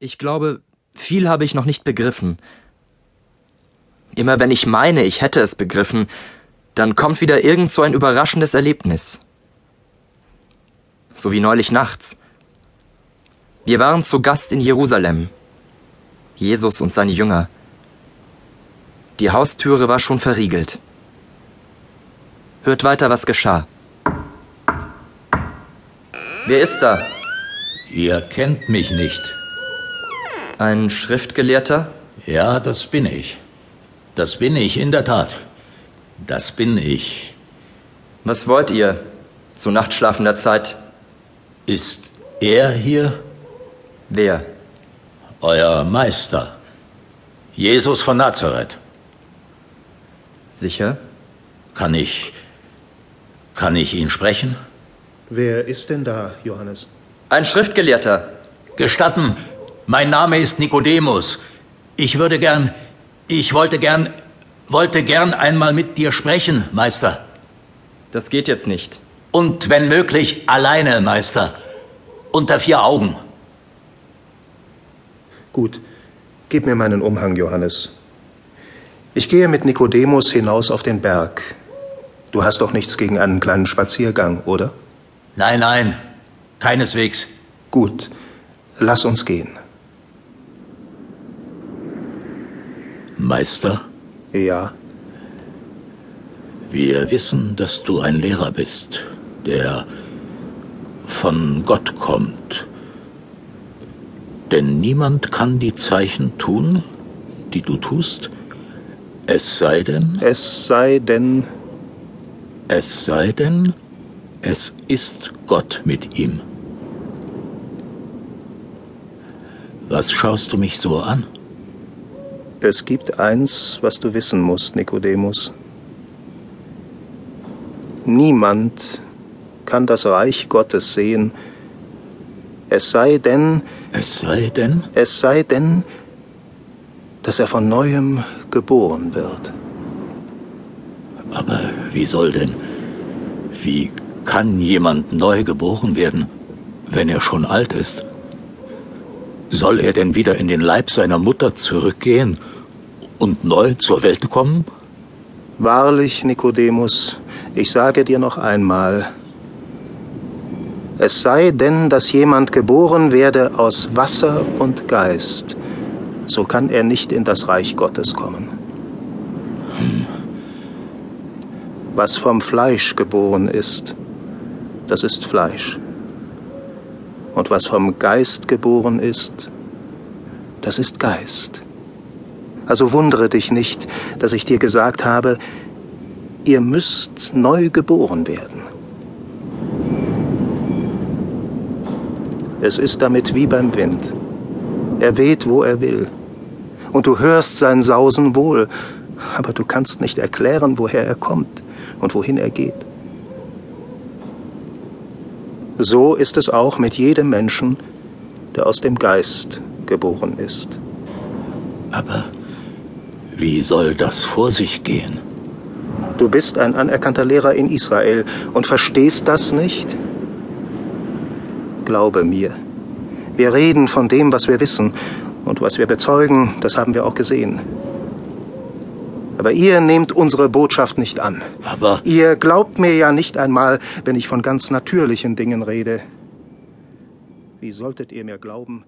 Ich glaube, viel habe ich noch nicht begriffen. Immer wenn ich meine, ich hätte es begriffen, dann kommt wieder irgend so ein überraschendes Erlebnis. So wie neulich nachts. Wir waren zu Gast in Jerusalem. Jesus und seine Jünger. Die Haustüre war schon verriegelt. Hört weiter, was geschah. Wer ist da? Ihr kennt mich nicht. Ein Schriftgelehrter? Ja, das bin ich. Das bin ich, in der Tat. Das bin ich. Was wollt ihr zu nachtschlafender Zeit? Ist er hier? Wer? Euer Meister. Jesus von Nazareth. Sicher? Kann ich. Kann ich ihn sprechen? Wer ist denn da, Johannes? Ein Schriftgelehrter. Gestatten, mein Name ist Nikodemus. Ich würde gern, ich wollte gern, wollte gern einmal mit dir sprechen, Meister. Das geht jetzt nicht. Und wenn möglich, alleine, Meister. Unter vier Augen. Gut, gib mir meinen Umhang, Johannes. Ich gehe mit Nikodemus hinaus auf den Berg. Du hast doch nichts gegen einen kleinen Spaziergang, oder? Nein, nein, keineswegs. Gut, lass uns gehen. Meister, Ja, wir wissen, dass du ein Lehrer bist, der von Gott kommt. Denn niemand kann die Zeichen tun, die du tust, es sei denn, es sei denn, es sei denn, es ist Gott mit ihm. Was schaust du mich so an? Es gibt eins, was du wissen musst, Nikodemus. Niemand kann das Reich Gottes sehen, es sei denn, Es sei denn, es sei denn, dass er von neuem geboren wird. aber wie soll denn, wie kann jemand neu geboren werden, wenn er schon alt ist? Soll er denn wieder in den Leib seiner Mutter zurückgehen und neu zur Welt kommen? Wahrlich, Nikodemus, ich sage dir noch einmal, es sei denn, dass jemand geboren werde aus Wasser und Geist, so kann er nicht in das Reich Gottes kommen. Was vom Fleisch geboren ist, das ist Fleisch. Und was vom Geist geboren ist, das ist Geist. Also wundere dich nicht, dass ich dir gesagt habe, ihr müsst neu geboren werden. Es ist damit wie beim Wind. Er weht, wo er will. Und du hörst sein Sausen wohl, aber du kannst nicht erklären, woher er kommt und wohin er geht. So ist es auch mit jedem Menschen, der aus dem Geist geboren ist. Aber wie soll das vor sich gehen? Du bist ein anerkannter Lehrer in Israel und verstehst das nicht? Glaube mir. Wir reden von dem, was wir wissen. Und was wir bezeugen, das haben wir auch gesehen. Aber ihr nehmt unsere Botschaft nicht an. Aber Ihr glaubt mir ja nicht einmal, wenn ich von ganz natürlichen Dingen rede. Wie solltet ihr mir glauben,